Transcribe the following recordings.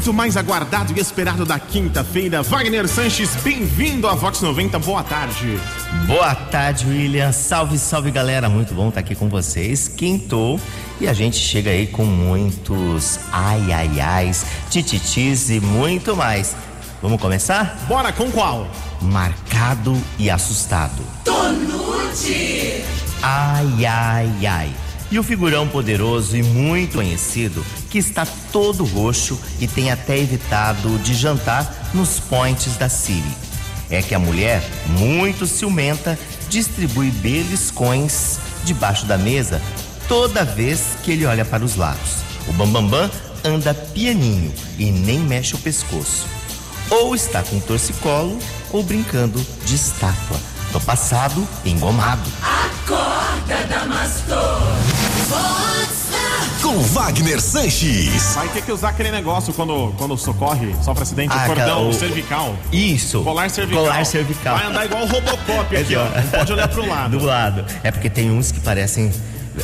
momento mais aguardado e esperado da quinta-feira. Wagner Sanches, bem-vindo à Vox 90. Boa tarde. Boa tarde, William. Salve, salve, galera. Muito bom estar aqui com vocês. Quintou e a gente chega aí com muitos ai, ai, ais, tititis e muito mais. Vamos começar? Bora com qual? Marcado e assustado. Tonute! Ai, ai, ai. E o figurão poderoso e muito conhecido, que está todo roxo e tem até evitado de jantar nos points da Siri. É que a mulher, muito ciumenta, distribui beliscões debaixo da mesa toda vez que ele olha para os lados. O Bambambam anda pianinho e nem mexe o pescoço. Ou está com torcicolo ou brincando de estátua. Do passado, engomado. Acorda, Damastor! Com Wagner Sanches. Vai ter que usar aquele negócio quando, quando socorre, sofre acidente, Ah, o cordão cara, o- cervical. Isso. Colar cervical. Colar cervical. Vai andar igual o Robocop aqui, ó. Não pode olhar pro lado. Do lado. É porque tem uns que parecem.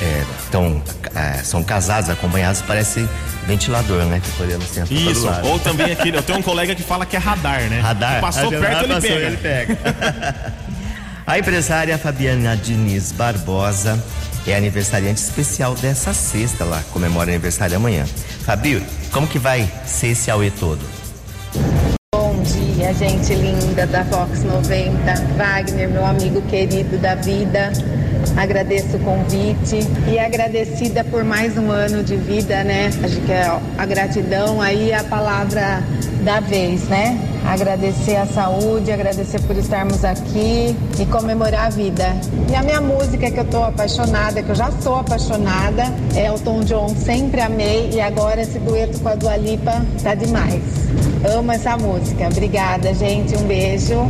É, tão, é, são casados, acompanhados, parece ventilador, né? Assim, pra todo Isso, ou também aquele. Eu tenho um colega que fala que é radar, né? Radar. Passou Ah, perto, ele passou, pega. ele pega. A empresária Fabiana Diniz Barbosa é aniversariante especial dessa sexta lá, comemora aniversário amanhã. Fabio, como que vai ser esse auê todo? Bom dia, gente linda da Vox 90. Wagner, meu amigo querido da vida. Agradeço o convite e agradecida por mais um ano de vida, né? Acho que é a gratidão aí é a palavra da vez, né? Agradecer a saúde, agradecer por estarmos aqui e comemorar a vida. E a minha música que eu tô apaixonada, que eu já sou apaixonada, é Tom John, sempre amei e agora esse dueto com a Dua Lipa tá demais. Amo essa música. Obrigada, gente. Um beijo.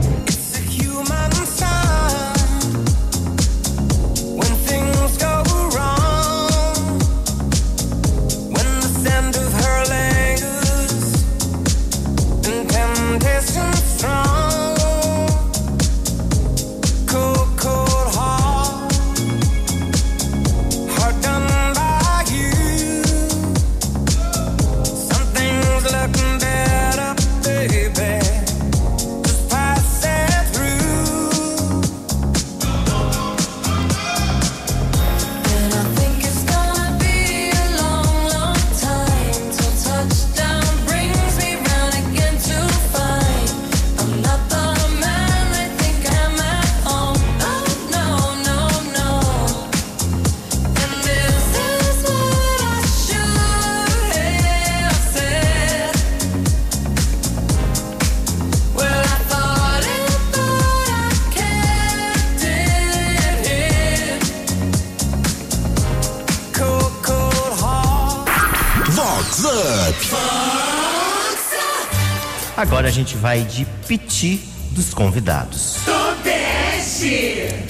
Agora a gente vai de piti dos convidados.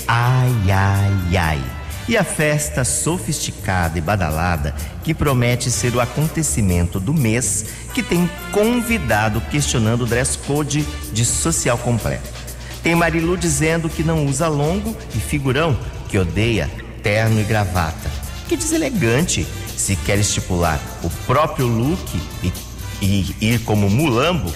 Ai, ai, ai. E a festa sofisticada e badalada que promete ser o acontecimento do mês que tem convidado questionando o dress code de social completo. Tem Marilu dizendo que não usa longo e figurão que odeia terno e gravata. Que deselegante se quer estipular o próprio look e, e ir como mulambo,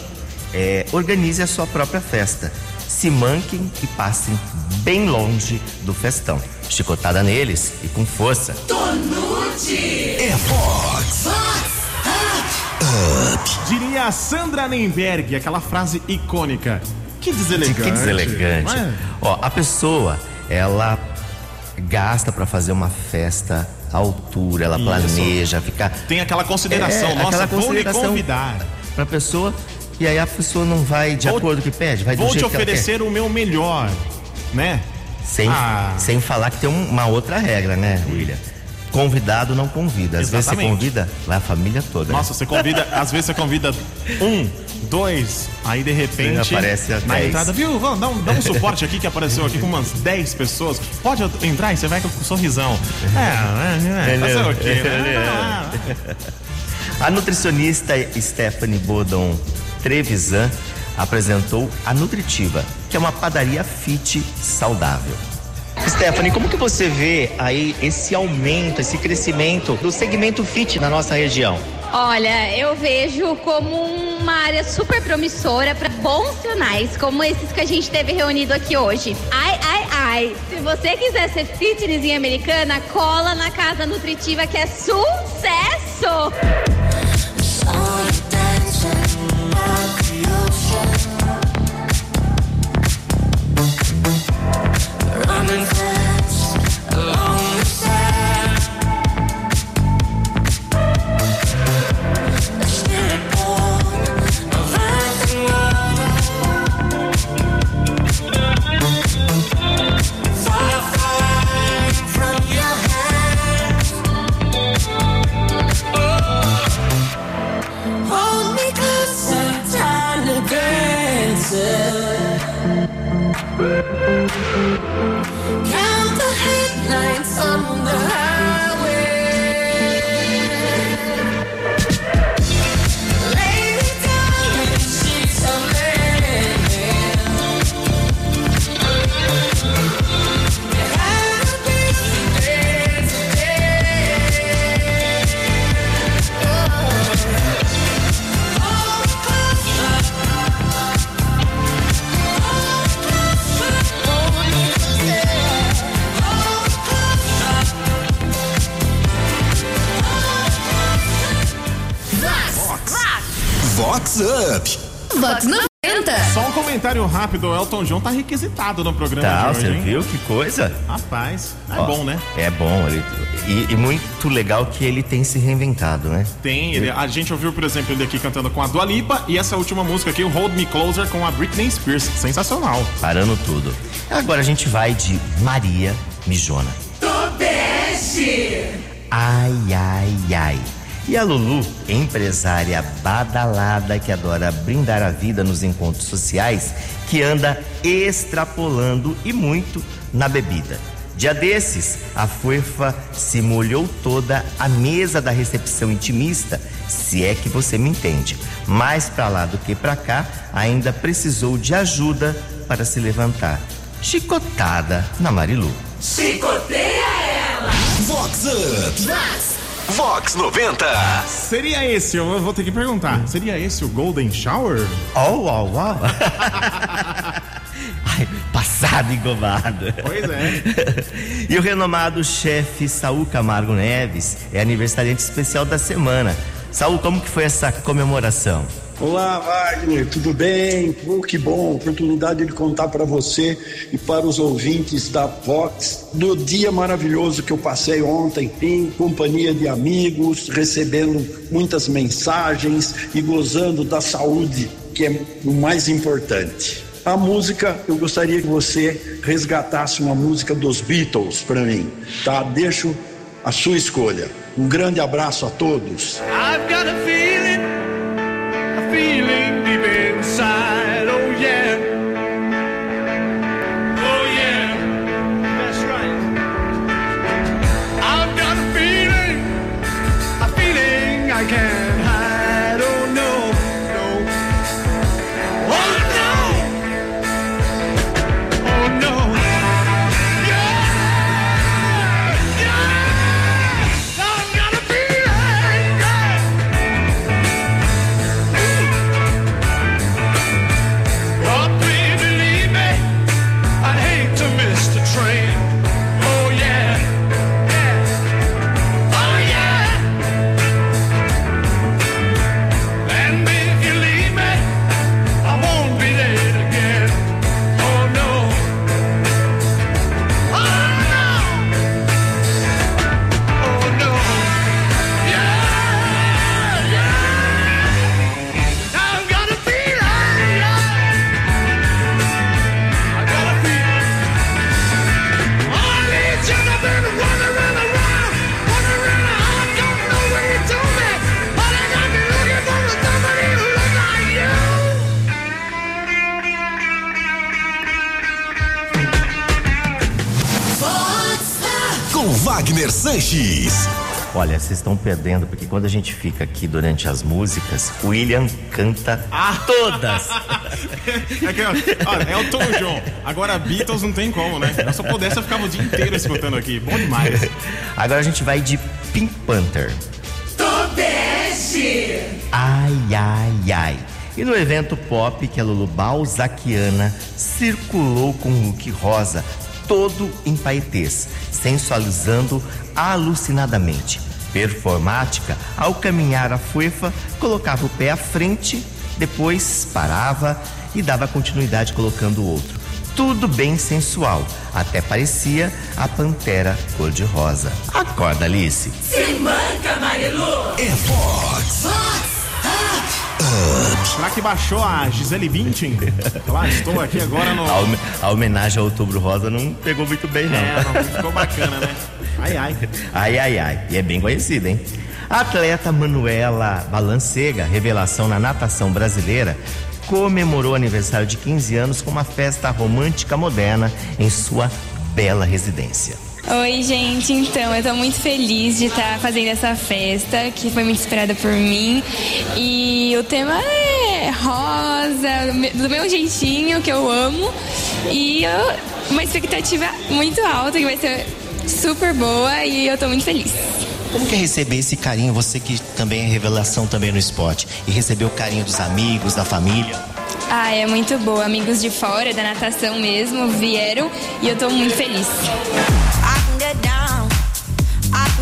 é, organize a sua própria festa. Se manquem e passem bem longe do festão. Chicotada neles e com força. Tonute! É Vox. Diria a Sandra Nemberg, aquela frase icônica. Que deselegante. Que deselegante. É? Ó, a pessoa, ela gasta pra fazer uma festa à altura, ela Isso. planeja, fica Tem aquela consideração. É, Nossa, aquela vou consideração. convidar. pra pessoa e aí a pessoa não vai de Vou- acordo com o que pede, vai do Vou te jeito quer. oferecer o meu melhor, né? Sem, Ah. sem falar que tem um- uma outra regra, né, William? Convidado não convida. Às vezes você Exatamente. convida, vai a família toda. né? Nossa, você convida, às vezes você convida um, dois, aí de repente. Aparece a na 10. entrada, viu? Vamos, dá um, dá um suporte aqui que apareceu aqui com umas 10 pessoas. Pode entrar e você vai com um sorrisão. É, é, é. Fazer o quê? né? Ah, A nutricionista Stephanie Bodon Trevisan apresentou a Nutritiva, que é uma padaria fit saudável. Stephanie, como que você vê aí esse aumento, esse crescimento do segmento fit na nossa região? Olha, eu vejo como uma área super promissora para bons finais, como esses que a gente teve reunido aqui hoje. Ai, ai, ai. Se você quiser ser fitness em americana, cola na Casa Nutritiva que é sucesso! Comentário rápido, o Elton John tá requisitado no programa Tá, de hoje, você hein? viu que coisa? Rapaz, é Ó, bom, né? É bom. ele- e, e muito legal que ele tem se reinventado, né? Tem, ele- a gente ouviu, por exemplo, ele aqui cantando com a Dua Lipa e essa última música aqui, o Hold Me Closer, com a Britney Spears. Sensacional. Parando tudo. Agora a gente vai de Maria Mijona. Ai, ai, ai. E a Lulu, empresária badalada que adora brindar a vida nos encontros sociais, que anda extrapolando e muito na bebida. Dia desses, a fofa se molhou toda a mesa da recepção intimista, se é que você me entende. Mais pra lá do que pra cá, ainda precisou de ajuda para se levantar. Chicotada na Marilu. Vox Up. Vox 90. Seria esse, eu vou ter que perguntar, seria esse o Golden Shower? Oh, uau, uau. Ai, passado engomado. Pois é. e o renomado chefe Saul Camargo Neves é aniversariante especial da semana. Saul, como que foi essa comemoração? Olá, Wagner, tudo bem? Pô, que bom, oportunidade de contar para você e para os ouvintes da Vox do dia maravilhoso que eu passei ontem em companhia de amigos, recebendo muitas mensagens e gozando da saúde, que é o mais importante. A música, eu gostaria que você resgatasse uma música dos Beatles para mim, tá? Deixo a sua escolha. Um grande abraço a todos. I've got a Olha, vocês estão perdendo, porque quando a gente fica aqui durante as músicas, o William canta todas. É que, olha, é o Tom John. Agora Beatles não tem como, né? Eu pudesse, eu ficava o dia inteiro escutando aqui. Bom demais. Agora a gente vai de Pink Panther. Tobeste! Ai, ai, ai. E no evento pop que a Lulu Balzaquiana circulou com um look rosa, todo em paetês, sensualizando alucinadamente. Performática, ao caminhar a fuefa, colocava o pé à frente, depois parava e dava continuidade colocando o outro. Tudo bem sensual, até parecia a pantera cor-de-rosa. Acorda, Alice. É Fox. Será que baixou a Gisele Bündchen? Lá estou aqui agora no. A, home- a homenagem ao Outubro Rosa não pegou muito bem, não. É, não, ficou bacana, né? Ai, ai. Ai, ai, ai. E é bem conhecida, hein? A atleta Manuela Balancega, revelação na natação brasileira, comemorou o aniversário de 15 anos com uma festa romântica moderna em sua bela residência. Oi, gente. Então, eu tô muito feliz de estar fazendo essa festa, que foi muito inspirada por mim. E o tema é rosa, do meu jeitinho, que eu amo. E eu- uma expectativa muito alta, que vai ser super boa e eu tô muito feliz. Como que é receber esse carinho, você que também é revelação também no esporte, e receber o carinho dos amigos, da família? Ah, é muito boa. Amigos de fora, da natação mesmo, vieram e eu tô muito feliz.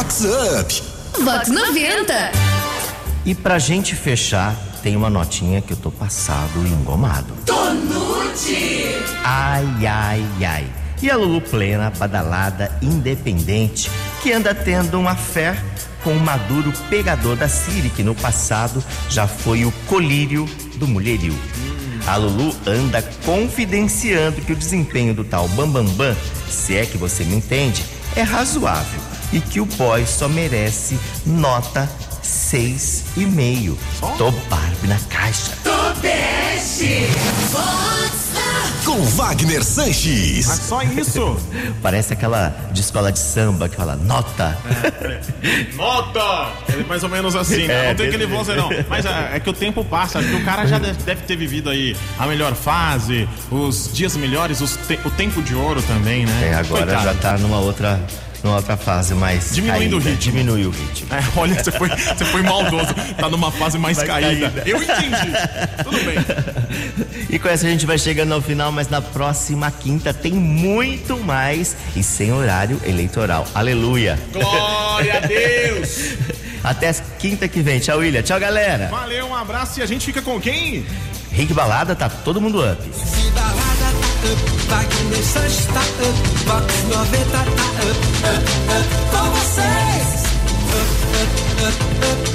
Vox Up. Vox 90. E pra gente fechar, tem uma notinha que eu tô passado e engomado. Ai, ai, ai. E a Lulu plena, badalada, independente, que anda tendo uma fé com o maduro pegador da Siri, que no passado já foi o colírio do mulherio. A Lulu anda confidenciando que o desempenho do tal Bambambam, Bam Bam, se é que você me entende, é razoável e que o boy só merece nota 6,5. Tô Barbie na caixa. Com Wagner Sanches. Mas só isso? Parece aquela de escola de samba que fala nota. Nota! É mais ou menos assim, né? É, não tem aquele voz não. Mas é, é que o tempo passa, acho que o cara já deve, deve ter vivido aí a melhor fase, os dias melhores, os te- o tempo de ouro também, né? É, agora Coitado. já tá numa outra, numa outra fase mais. Diminuindo o caída. ritmo. Diminui o ritmo. É, olha, você foi, você foi maldoso. Tá numa fase mais caída. caída. Eu entendi. Tudo bem. E com essa a gente vai chegando ao final, mas na próxima quinta tem muito mais e sem horário eleitoral. Aleluia! Glória a Deus! Até quinta que vem. Tchau, William. Tchau, galera. Valeu, um abraço e a gente fica com quem? Rick Balada, tá todo mundo up up, Wagner Sanches está up, Box 90 tá up, up, up, com vocês. Up, up, up, up.